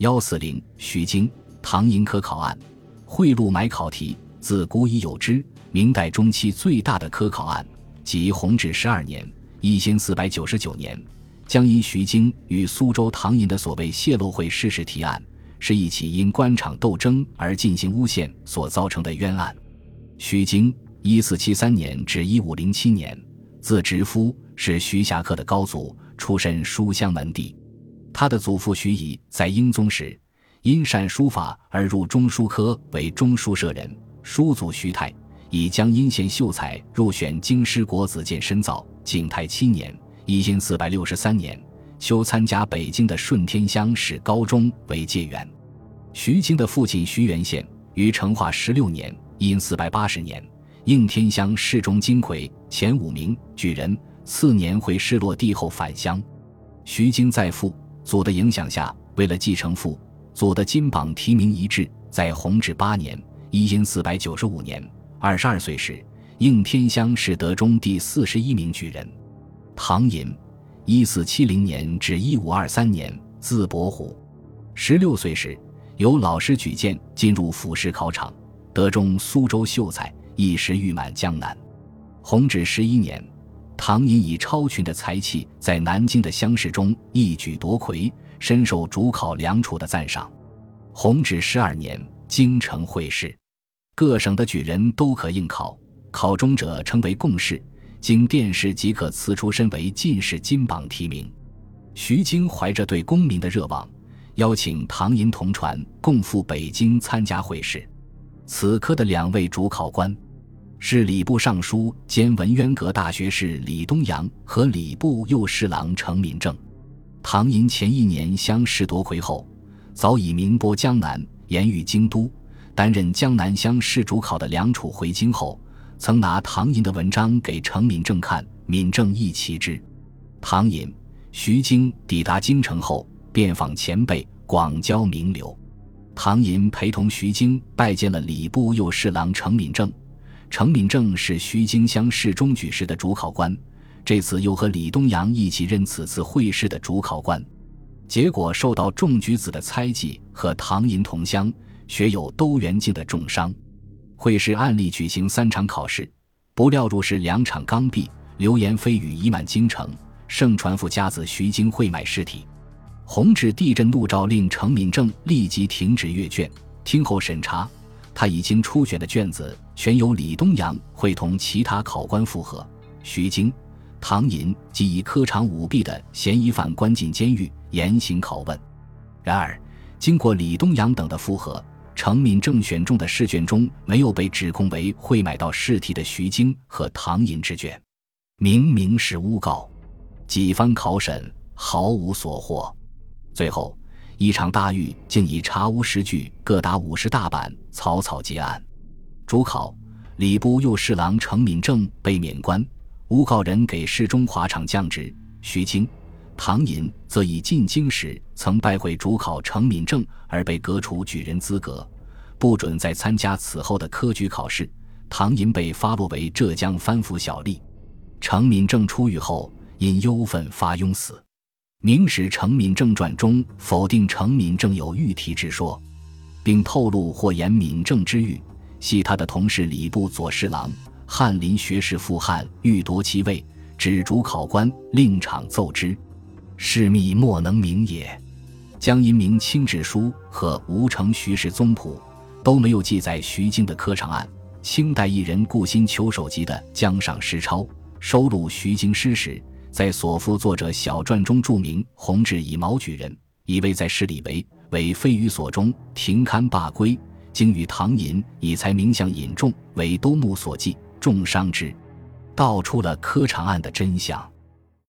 幺四零徐经唐寅科考案，贿赂买考题自古已有之。明代中期最大的科考案，即弘治十二年（一千四百九十九年），将因徐经与苏州唐寅的所谓泄露会事实提案，是一起因官场斗争而进行诬陷所造成的冤案。徐经一四七三年至一五零七年，字直夫，是徐霞客的高祖，出身书香门第。他的祖父徐颐在英宗时，因善书法而入中书科，为中书舍人。叔祖徐泰以江阴县秀才入选京师国子监深造。景泰七年（一千四百六十三年），修参加北京的顺天乡试高中为解元。徐经的父亲徐元宪于成化十六年（因四百八十年），应天乡试中金魁前五名举人。次年回失落地后返乡。徐经再父。祖的影响下，为了继承父祖的金榜题名一志，在弘治八年（一因四百九十五年），二十二岁时，应天乡试德中第四十一名举人。唐寅，一四七零年至一五二三年，字伯虎。十六岁时，由老师举荐进入府试考场，德中苏州秀才，一时誉满江南。弘治十一年。唐寅以超群的才气，在南京的乡试中一举夺魁，深受主考梁楚的赞赏。弘治十二年，京城会试，各省的举人都可应考，考中者称为贡士，经殿试即可辞出身为进士，金榜题名。徐经怀着对功名的热望，邀请唐寅同船共赴北京参加会试。此科的两位主考官。是礼部尚书兼文渊阁大学士李东阳和礼部右侍郎程敏正。唐寅前一年乡试夺魁后，早已名播江南，言于京都。担任江南乡试主考的梁楚回京后，曾拿唐寅的文章给程敏正看，敏正亦奇之。唐寅、徐经抵达京城后，遍访前辈，广交名流。唐寅陪同徐经拜见了礼部右侍郎程敏正。程敏正是徐经乡试中举时的主考官，这次又和李东阳一起任此次会试的主考官，结果受到众举子的猜忌，和唐寅同乡学友都元敬的重伤。会试按例举行三场考试，不料入试两场刚毕，流言蜚语已满京城，盛传富家子徐泾会买尸体。弘治地震怒诏，令程敏正立即停止阅卷，听候审查。他已经初选的卷子，全由李东阳会同其他考官复核。徐经、唐寅及以科场舞弊的嫌疑犯关进监狱，严刑拷问。然而，经过李东阳等的复核，程敏正选中的试卷中没有被指控为会买到试题的徐经和唐寅之卷，明明是诬告。几番考审，毫无所获。最后。一场大狱竟以查无实据，各打五十大板，草草结案。主考礼部右侍郎程敏正被免官，诬告人给事中华场降职。徐经、唐寅则以进京时曾拜会主考程敏正而被革除举人资格，不准再参加此后的科举考试。唐寅被发落为浙江藩府小吏。程敏正出狱后因忧愤发庸死。《明史·程敏正传》中否定程敏正有御题之说，并透露或言敏正之狱系他的同事礼部左侍郎翰林学士傅翰欲夺其位，指主考官令场奏之，事密莫能明也。江阴明清志书和吴承徐氏宗谱都没有记载徐经的科场案。清代艺人顾心求手集的《江上诗钞》收录徐经诗时。在所附作者小传中注明，弘治以毛举人，以为在诗里为为非于所中，停刊罢归。经与唐寅以才名相引众，为都牧所记，重伤之，道出了科场案的真相。